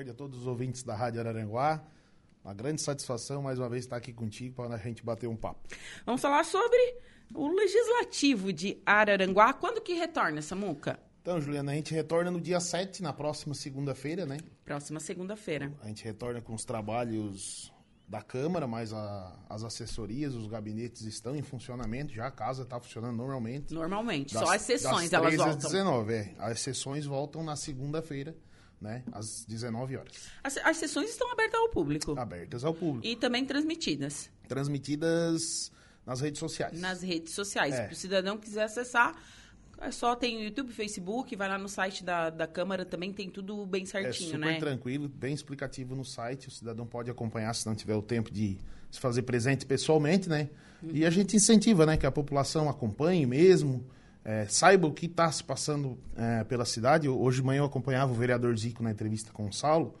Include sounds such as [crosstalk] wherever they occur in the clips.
tarde a todos os ouvintes da Rádio Araranguá. Uma grande satisfação mais uma vez estar aqui contigo para a gente bater um papo. Vamos falar sobre o legislativo de Araranguá. Quando que retorna, Samuca? Então, Juliana, a gente retorna no dia 7, na próxima segunda-feira, né? Próxima segunda-feira. A gente retorna com os trabalhos da Câmara, mas a, as assessorias, os gabinetes estão em funcionamento já, a casa está funcionando normalmente. Normalmente, Das- só as sessões das elas 13 às voltam. 19, é. As sessões voltam na segunda-feira, né? Às 19 horas. As, as sessões estão abertas ao público Abertas ao público. e também transmitidas Transmitidas nas redes sociais. nas redes sociais. É. Se o cidadão quiser acessar, é só tem o YouTube, Facebook, vai lá no site da, da Câmara, também tem tudo bem É certinho, super né? tranquilo, bem explicativo no site. O cidadão pode acompanhar se não tiver o tempo de se fazer presente pessoalmente, né? E a gente incentiva, né, que a população acompanhe mesmo, é, saiba o que está se passando é, pela cidade. Hoje de manhã eu acompanhava o vereador Zico na entrevista com o Saulo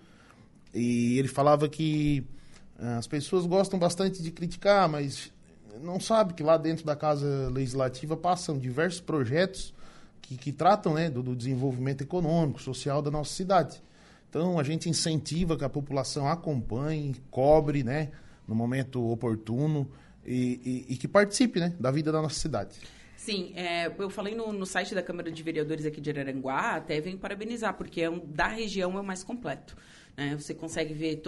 e ele falava que ah, as pessoas gostam bastante de criticar, mas não sabe que lá dentro da Casa Legislativa passam diversos projetos que, que tratam né, do, do desenvolvimento econômico, social da nossa cidade. Então a gente incentiva que a população acompanhe, cobre né, no momento oportuno e, e- e que participe né, da vida da nossa cidade. Sim, é, eu falei no, no site da Câmara de Vereadores aqui de Araranguá, até venho parabenizar, porque é um, da região é o mais completo. Né? Você consegue ver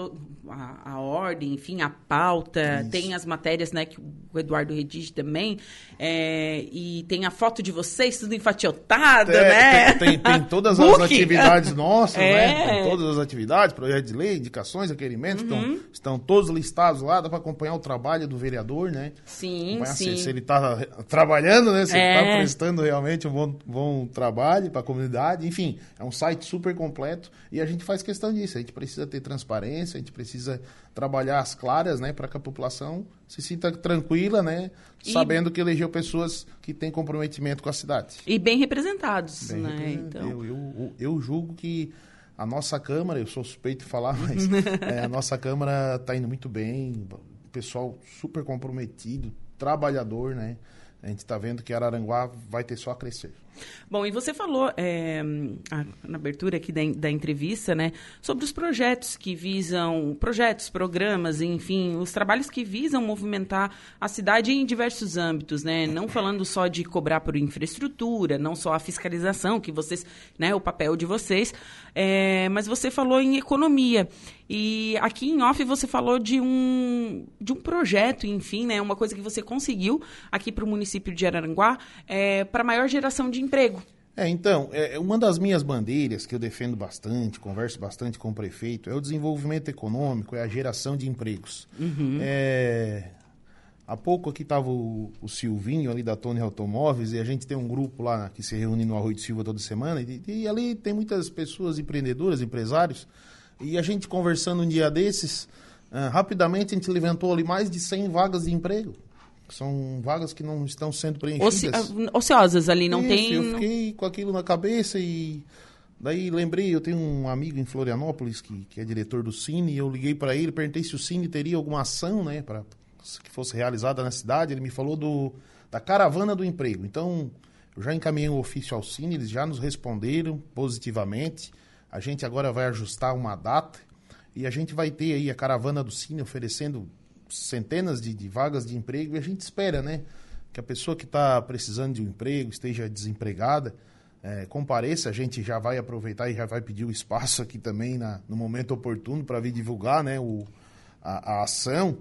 a, a ordem, enfim, a pauta, Isso. tem as matérias né, que o Eduardo redige também, é, e tem a foto de vocês, tudo enfatiotada, É, né? tem, tem- tem [laughs] todas as atividades nossas, É. né? Tem todas as atividades, projeto de lei, indicações, requerimentos, Uhum. estão, estão todos listados lá, dá para acompanhar o trabalho do vereador, né? Sim, acompanhar sim. Se, se ele está trabalhando, né? Se ele É. está prestando realmente um bom, bom trabalho para a comunidade. Enfim, é um site super completo e a gente faz questão disso. A gente precisa ter transparência, a gente precisa trabalhar as claras, né? Para que a população se sinta tranquila, né? E- Sabendo que elegeu pessoas que têm comprometimento com a cidade. E bem representados, Bem né? representado. Então, eu, eu, eu julgo que a nossa Câmara, eu sou suspeito de falar, mas [laughs] é, a nossa Câmara está indo muito bem, pessoal super comprometido, trabalhador, né? A gente está vendo que Araranguá vai ter só a crescer. Bom, e você falou é, na abertura aqui da, da entrevista, né, sobre os projetos que visam, projetos, programas, enfim, os trabalhos que visam movimentar a cidade em diversos âmbitos, né, não falando só de cobrar por infraestrutura, não só a fiscalização, que vocês, né, o papel de vocês, é, mas você falou em economia. E aqui em off você falou de um, de um projeto, enfim, né, uma coisa que você conseguiu aqui para o município de Araranguá, é, para maior geração de emprego. É, então, é, uma das minhas bandeiras que eu defendo bastante, converso bastante com o prefeito, é o desenvolvimento econômico, é a geração de empregos. É, há pouco aqui estava o, o Silvinho ali da Tony Automóveis e a gente tem um grupo lá que se reúne no Arroio de Silva toda semana e, e ali tem muitas pessoas empreendedoras, empresários e a gente conversando um dia desses, ah, rapidamente a gente levantou ali mais de 100 vagas de emprego. São vagas que não estão sendo preenchidas. Oci- ah, ociosas ali, não Isso, tem. Eu fiquei com aquilo na cabeça e daí lembrei, eu tenho um amigo em Florianópolis que, que é diretor do Cine, e eu liguei para ele, perguntei se o Cine teria alguma ação, né, para que fosse realizada na cidade. Ele me falou do da caravana do emprego. Então, eu já encaminhei um ofício ao Cine, eles já nos responderam positivamente. A gente agora vai ajustar uma data e a gente vai ter aí a caravana do Cine oferecendo centenas de, de vagas de emprego e a gente espera, né? Que a pessoa que está precisando de um emprego, esteja desempregada, eh, compareça. A gente já vai aproveitar e já vai pedir o espaço aqui também na, no momento oportuno para vir divulgar né, o, a, a ação.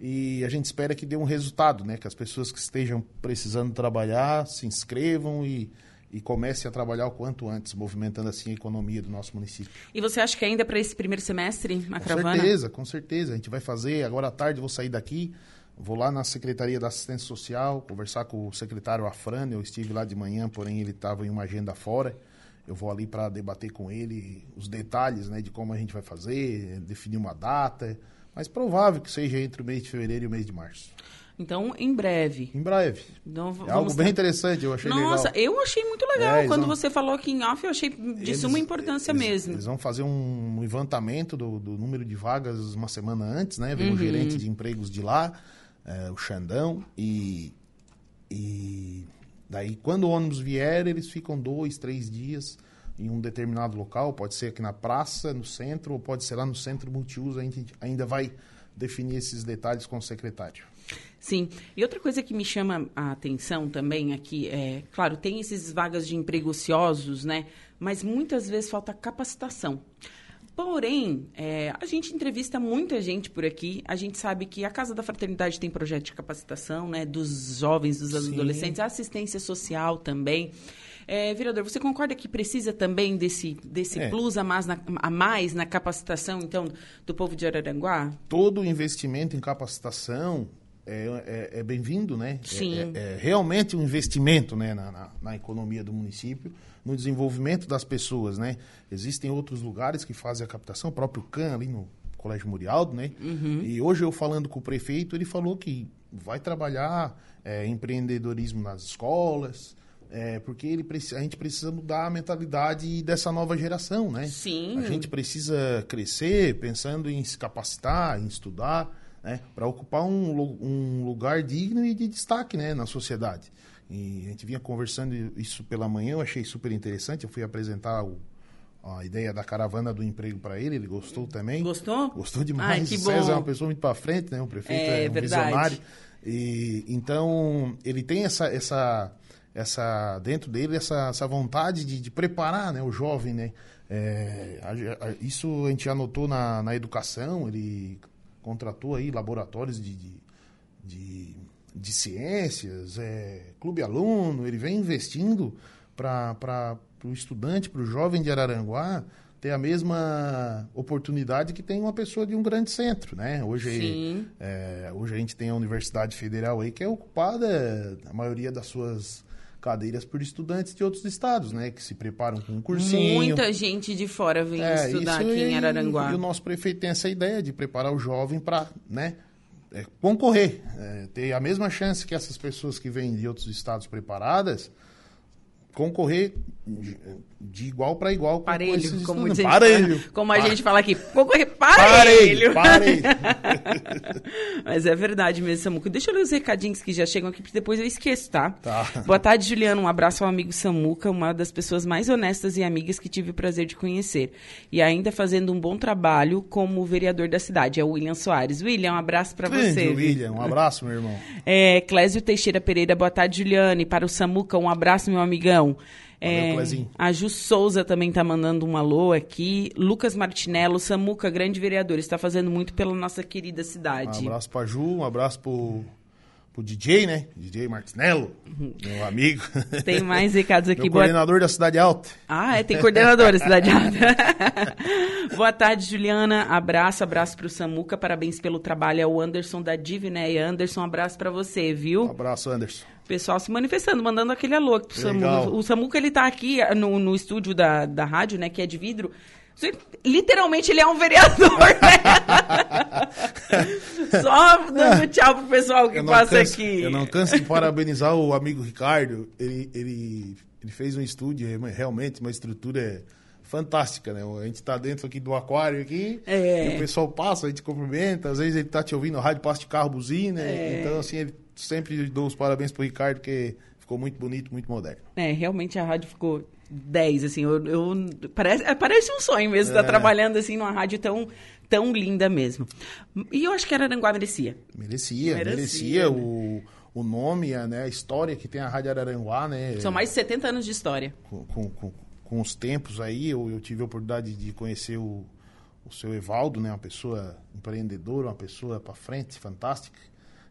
E a gente espera que dê um resultado, né? Que as pessoas que estejam precisando trabalhar se inscrevam e, e comecem a trabalhar o quanto antes, movimentando assim a economia do nosso município. E você acha que ainda para esse primeiro semestre, a Com caravana? certeza, com certeza. A gente vai fazer. Agora à tarde eu vou sair daqui, vou lá na Secretaria da Assistência Social, conversar com o secretário Afran. Eu estive lá de manhã, porém ele estava em uma agenda fora. Eu vou ali para debater com ele os detalhes né, de como a gente vai fazer, definir uma data. Mas provável que seja entre o mês de fevereiro e o mês de março. Então, em breve. Em breve. Então, É algo bem ter- interessante, eu achei Nossa, legal. eu achei muito legal. É, Quando vão- você falou aqui em off, eu achei de Eles- suma importância eles- mesmo. Eles vão fazer um levantamento do, do número de vagas uma semana antes, né? Vem Uhum. o gerente de empregos de lá, eh, o Xandão, e, e daí quando o ônibus vier, eles ficam dois, três dias em um determinado local, pode ser aqui na praça, no centro, ou pode ser lá no centro multiuso, a gente ainda vai definir esses detalhes com o secretário. Sim. E outra coisa que me chama a atenção também aqui é, claro, tem esses vagas de emprego ociosos, né? Mas muitas vezes falta capacitação. Porém, é, a gente entrevista muita gente por aqui. A gente sabe que a Casa da Fraternidade tem projeto de capacitação, né? Dos jovens, dos Sim. adolescentes, a assistência social também. É, vereador, você concorda que precisa também desse, desse é. plus a mais, na, a mais na capacitação, então, do povo de Araranguá? Todo investimento em capacitação é, é, é bem-vindo, né? É, Sim. É, é, realmente um investimento né, na, na, na, economia do município, no desenvolvimento das pessoas, né? Existem outros lugares que fazem a captação, o próprio CAN ali no Colégio Murialdo, né? Uhum. E hoje eu falando com o prefeito, ele falou que vai trabalhar é, empreendedorismo nas escolas, é, porque ele, a gente precisa mudar a mentalidade dessa nova geração, né? Sim. A gente precisa crescer pensando em se capacitar, em estudar, né, para ocupar um, um lugar digno e de destaque né, na sociedade. E a gente vinha conversando isso pela manhã, eu achei super interessante. Eu fui apresentar o, a ideia da caravana do emprego para ele, ele gostou também. Gostou? Gostou demais. Ai, que bom. César é uma pessoa muito para frente, né? O prefeito é, é um verdade. visionário. E, então, ele tem essa, essa, essa dentro dele essa, essa vontade de, de preparar né, o jovem, né? É, a, a, isso a gente anotou na, na educação, ele contratou aí laboratórios de, de, de, de ciências, é, clube aluno, ele vem investindo para o estudante, para o jovem de Araranguá, ter a mesma oportunidade que tem uma pessoa de um grande centro, né? Hoje, é, hoje a gente tem a Universidade Federal aí que é ocupada, a maioria das suas cadeiras por estudantes de outros estados, né? Que se preparam com um cursinho. Muita gente de fora vem é, estudar aqui em Araranguá. E o nosso prefeito tem essa ideia de preparar o jovem para, né? É, concorrer, é, ter a mesma chance que essas pessoas que vêm de outros estados preparadas, concorrer de igual para igual com parelho, [laughs] como, a parelho. Como a gente fala aqui, concorrer parelho. Parelho, parelho. [laughs] Mas é verdade mesmo, Samuca. Deixa eu ler os recadinhos que já chegam aqui, porque depois eu esqueço, tá? tá? Boa tarde, Juliano. Um abraço ao amigo Samuca, uma das pessoas mais honestas e amigas que tive o prazer de conhecer. E ainda fazendo um bom trabalho como vereador da cidade, é o William Soares. William, um abraço para você. William, um abraço, meu irmão. [laughs] É, Clésio Teixeira Pereira, boa tarde, Juliane. Para o Samuca, um abraço, meu amigão. É, a Ju Souza também está mandando um alô aqui. Lucas Martinello, Samuca, grande vereador, está fazendo muito pela nossa querida cidade. Um abraço para Ju, um abraço para pro DJ, né? DJ Martinello, meu amigo. [laughs] Tem mais recados aqui. Meu coordenador da Cidade Alta. Ah, é, tem coordenador da Cidade Alta. [laughs] Boa tarde, Juliana. Abraço, abraço pro Samuca. Parabéns pelo trabalho. É o Anderson da Divinéia. Anderson, abraço para você, viu? Um abraço, Anderson. Pessoal se manifestando, mandando aquele alô pro Samuca. O Samuca, ele tá aqui no, no estúdio da, da rádio, né, que é de vidro. Literalmente ele é um vereador, né? [laughs] Só dando tchau pro pessoal que passa canso, aqui. Eu não canso de parabenizar o amigo Ricardo. Ele, ele, ele fez um estúdio, realmente, uma estrutura fantástica, né? A gente tá dentro aqui do aquário aqui, é. e o pessoal passa, a gente cumprimenta, às vezes ele tá te ouvindo, rádio passa de carro, buzina, é. então assim, ele sempre dou os parabéns pro Ricardo, porque ficou muito bonito, muito moderno. É, realmente a rádio ficou 10, assim, eu, eu parece, é, parece um sonho mesmo estar é. trabalhando assim numa rádio tão, tão linda mesmo. E eu acho que Araranguá merecia. Merecia, merecia, merecia né? o, o nome, a, né, a história que tem a Rádio Araranguá, né? São mais de 70 anos de história. Com, com, com, com os tempos aí, eu, eu, tive a oportunidade de conhecer o, o seu Evaldo, né? Uma pessoa empreendedora, uma pessoa para frente, fantástica.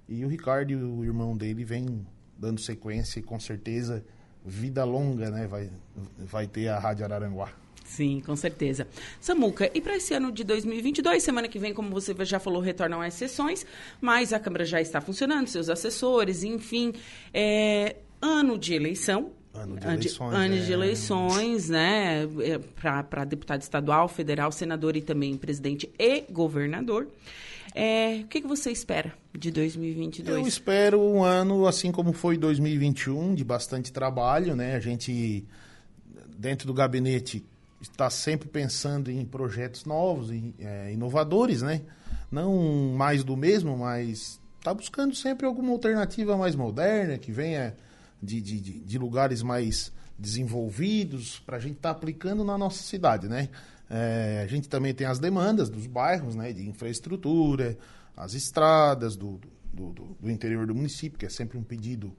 E o Ricardo o irmão dele vem dando sequência e com certeza vida longa, né? Vai, vai ter a Rádio Araranguá. Sim, com certeza. Samuca, e para esse ano de 2022, semana que vem, como você já falou, retornam as sessões, mas a Câmara já está funcionando, seus assessores, enfim. É, ano de eleição. Ano de eleições. Ano de é. eleições, né? É, para deputado estadual, federal, senador e também presidente e governador. É, o que, que você espera de 2022? Eu espero um ano, assim como foi 2021, de bastante trabalho, né? A gente, dentro do gabinete, está sempre pensando em projetos novos, e, é, inovadores, né? Não mais do mesmo, mas está buscando sempre alguma alternativa mais moderna, que venha de, de, de lugares mais desenvolvidos para a gente estar tá aplicando na nossa cidade, né? É, a gente também tem as demandas dos bairros, né? De infraestrutura, as estradas do, do, do, do interior do município, que é sempre um pedido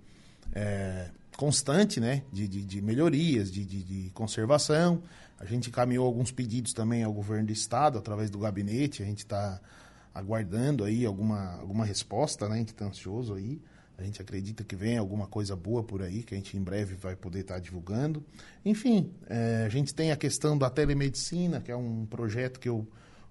é, constante, né? De, de, de melhorias, de, de, de, conservação. A gente encaminhou alguns pedidos também ao governo do estado, através do gabinete. A gente está aguardando aí alguma, alguma resposta, né? A gente está ansioso aí. A gente acredita que vem alguma coisa boa por aí, que a gente em breve vai poder estar divulgando. Enfim, é, a gente tem a questão da telemedicina, que é um projeto que eu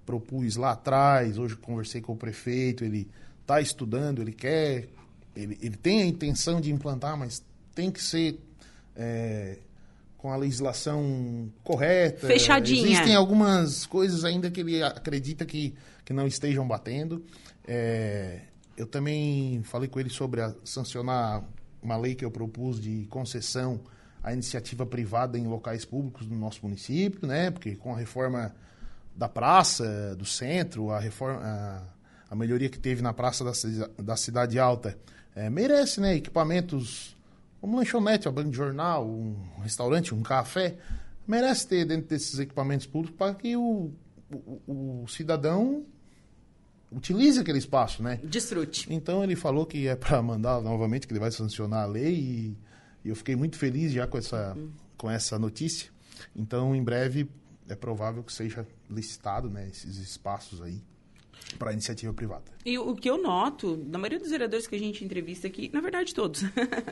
propus lá atrás. Hoje conversei com o prefeito, ele está estudando, ele quer, ele, ele tem a intenção de implantar, mas tem que ser é, com a legislação correta. Fechadinha. Existem algumas coisas ainda que ele acredita que, que não estejam batendo. É, eu também falei com ele sobre a, sancionar uma lei que eu propus de concessão à iniciativa privada em locais públicos do nosso município, né? Porque com a reforma da praça, do centro, a reforma, a, a melhoria que teve na praça da, da cidade alta, é, merece, né? Equipamentos como lanchonete, uma banca de jornal, um restaurante, um café, merece ter dentro desses equipamentos públicos para que o, o, o cidadão utilize aquele espaço, né? Desfrute. Então ele falou que é para mandar novamente, que ele vai sancionar a lei e, e eu fiquei muito feliz já com essa, uhum. com essa notícia. Então, em breve, é provável que seja licitado né, esses espaços aí para a iniciativa privada. E o que eu noto, na maioria dos vereadores que a gente entrevista aqui, na verdade todos,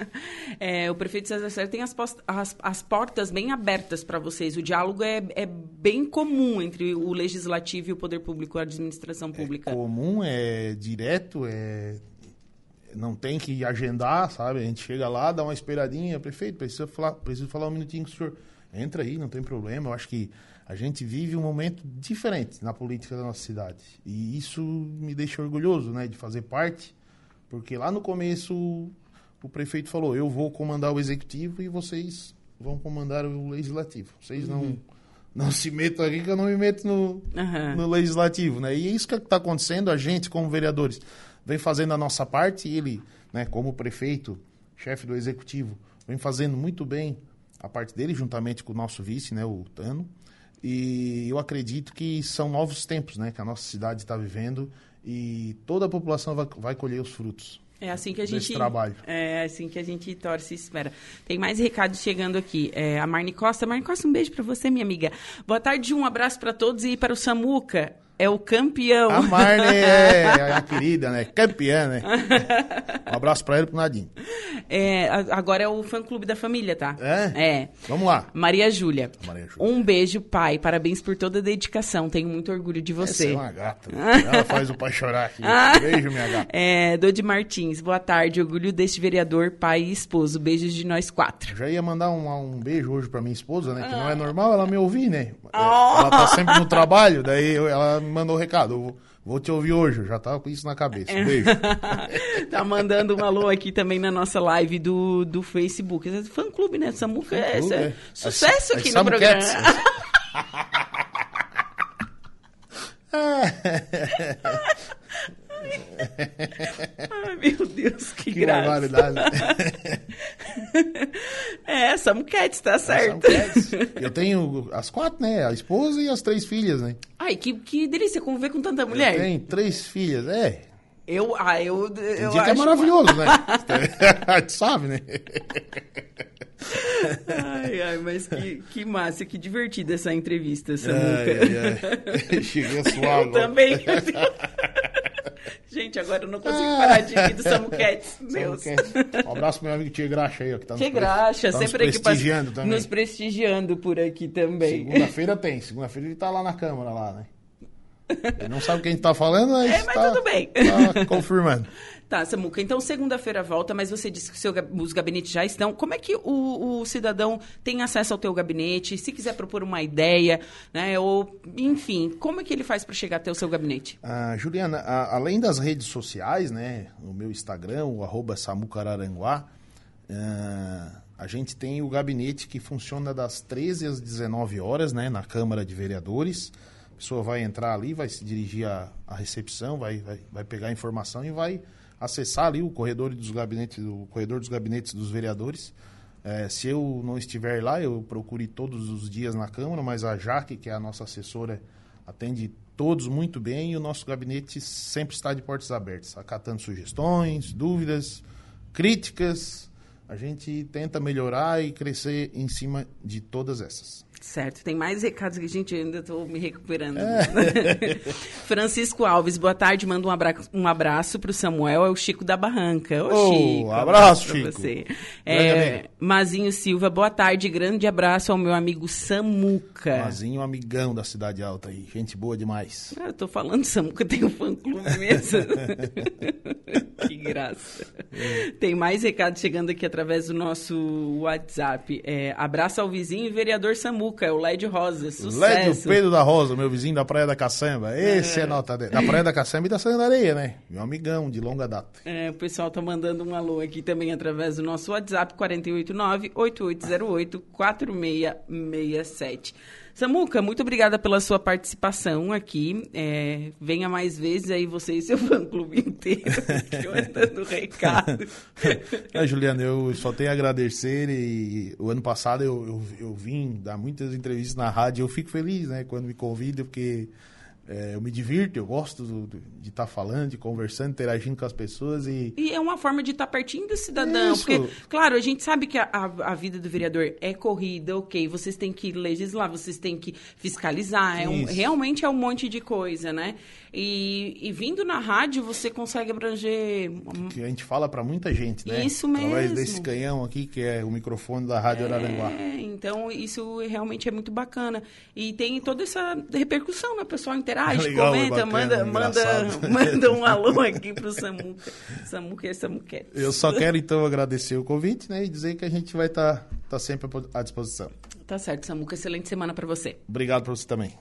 [laughs] é, o prefeito César Sérgio tem as, as, as, portas bem abertas para vocês. O diálogo é, é, bem comum entre o legislativo e o poder público, a administração pública. É comum, é direto, é não tem que agendar, sabe? A gente chega lá, dá uma esperadinha, prefeito, preciso falar, preciso falar um minutinho com o senhor. Entra aí, não tem problema. Eu acho que a gente vive um momento diferente na política da nossa cidade. E isso me deixa orgulhoso, né, de fazer parte, porque lá no começo o prefeito falou: "Eu vou comandar o executivo e vocês vão comandar o legislativo. Vocês não uhum. não se metam aqui que eu não me meto no, uhum. no legislativo, né? E é isso que está acontecendo. A gente, como vereadores, vem fazendo a nossa parte e ele, né, como prefeito, chefe do executivo, vem fazendo muito bem a parte dele, juntamente com o nosso vice, né, o Tano. E eu acredito que são novos tempos né, que a nossa cidade está vivendo e toda a população vai, vai colher os frutos. É assim que a gente trabalho. É assim que a gente torce e espera. Tem mais recados chegando aqui. É, a Marne Costa, Marne Costa, um beijo para você, minha amiga. Boa tarde, um abraço para todos e para o Samuca é o campeão. A Marne é [laughs] a querida, né? Campeã, né? Um abraço pra ele e pro Nadinho. É, agora é o fã-clube da família, tá? É? É. Vamos lá. Maria Júlia. Maria Júlia. Um beijo, pai. Parabéns por toda a dedicação. Tenho muito orgulho de você. Essa é uma gata. [laughs] Ela faz o pai chorar aqui. Beijo, minha gata. É, Dodi Martins. Boa tarde. Orgulho deste vereador, pai e esposo. Beijos de nós quatro. Eu já ia mandar um, um beijo hoje pra minha esposa, né? Que ah. não é normal ela me ouvir, né? Oh. Ela tá sempre no trabalho, daí ela mandou o um recado. Vou te ouvir hoje, eu já tava com isso na cabeça. Beijo. [laughs] tá mandando um alô aqui também na nossa live do, do Facebook. Fã clube, né? Samuca é, é, sucesso aqui no programa. [laughs] Ai, meu Deus, que, que graça. [laughs] é, Samu Cats, tá certo. Eu tenho as quatro, né? A esposa e as três filhas, né? Ai, que, que delícia conviver com tanta mulher. Tem três filhas, é. Eu, ah, eu, eu dia que é maravilhoso, né? [laughs] [laughs] A gente sabe, né? Ai, ai, mas que, que massa, que divertida essa entrevista, Samuca. Ai, ai. [laughs] Cheguei a suar Eu também. [laughs] Gente, agora eu não consigo parar de rir do Samu Cats. [laughs] Deus. Um abraço pro meu amigo Tia Graxa aí, ó, que tá Tia Graxa, tá sempre nos prestigiando aqui, também. Nos prestigiando por aqui também. Segunda-feira tem. Segunda-feira ele tá lá na Câmara, lá, né? [laughs] Ele não sabe o que a gente tá falando, mas, é, mas tá, tudo bem. Tá confirmando. Tá, Samuca, então segunda-feira volta, mas você disse que seu, os gabinetes já estão. Como é que o, o, cidadão tem acesso ao teu gabinete? Se quiser propor uma ideia, né? Ou, enfim, como é que ele faz para chegar até o seu gabinete? Ah, Juliana, a, além das redes sociais, né? O meu Instagram, o arroba Samucararanguá, ah, a gente tem o gabinete que funciona das 13 às 19 horas, né? Na Câmara de Vereadores. A pessoa vai entrar ali, vai se dirigir à, à recepção, vai, vai, vai pegar a informação e vai acessar ali o corredor dos gabinetes, o corredor dos gabinetes dos vereadores É, se eu não estiver lá, eu procuro todos os dias na Câmara, mas a Jaque, que é a nossa assessora, atende todos muito bem e o nosso gabinete sempre está de portas abertas, acatando sugestões, dúvidas, críticas. A gente tenta melhorar e crescer em cima de todas essas. Certo, tem mais recados que a gente ainda estou me recuperando. É. [laughs] Francisco Alves, boa tarde, manda um abraço, um abraço para o Samuel, é o Chico da Barranca. Ô, oh, Chico, um abraço, Chico. Você. É, Mazinho Silva, boa tarde, grande abraço ao meu amigo Samuca. Mazinho, amigão da Cidade Alta aí, gente boa demais. Ah, eu tô falando Samuca, tem um fã-clube [laughs] mesmo. [laughs] que graça. É. Tem mais recados chegando aqui através do nosso WhatsApp. É, abraço ao vizinho e vereador Samuca é o Led Rosa, sucesso. Led Pedro da Rosa, meu vizinho da Praia da Caçamba. Esse é, é nota dele. Da Praia da Caçamba e da Santa Areia, né? Meu amigão de longa data. É, o pessoal tá mandando um alô aqui também através do nosso WhatsApp, 489-8808-4667. Samuca, muito obrigada pela sua participação aqui. É, venha mais vezes aí, você e seu [laughs] fã-clube inteiro, eu dando recado. [laughs] é, Juliana, eu só tenho a agradecer e o ano passado eu, eu, eu vim dar muitas entrevistas na rádio eu fico feliz, né, quando me convidam, porque é, eu me divirto, eu gosto do, do, de estar tá falando, de conversando, interagindo com as pessoas e... E é uma forma de estar tá pertinho do cidadão, Isso. porque, claro, a gente sabe que a, a, a, vida do vereador é corrida, ok, vocês têm que legislar, vocês têm que fiscalizar, é um, realmente é um monte de coisa, né? E, e, vindo na rádio, você consegue abranger... Que a gente fala para muita gente, né? Isso mesmo. Através desse canhão aqui, que é o microfone da Rádio é, Araranguá. então isso realmente é muito bacana. E tem toda essa repercussão, né? O pessoal interage, [laughs] Legal, comenta, bacana, manda, manda, [laughs] manda um alô aqui pro Samuca. Samuca é Samuquete. Eu só quero, então, agradecer o convite, né? E dizer que a gente vai estar tá, tá sempre à disposição. Tá certo, Samuca. Excelente semana para você. Obrigado para você também.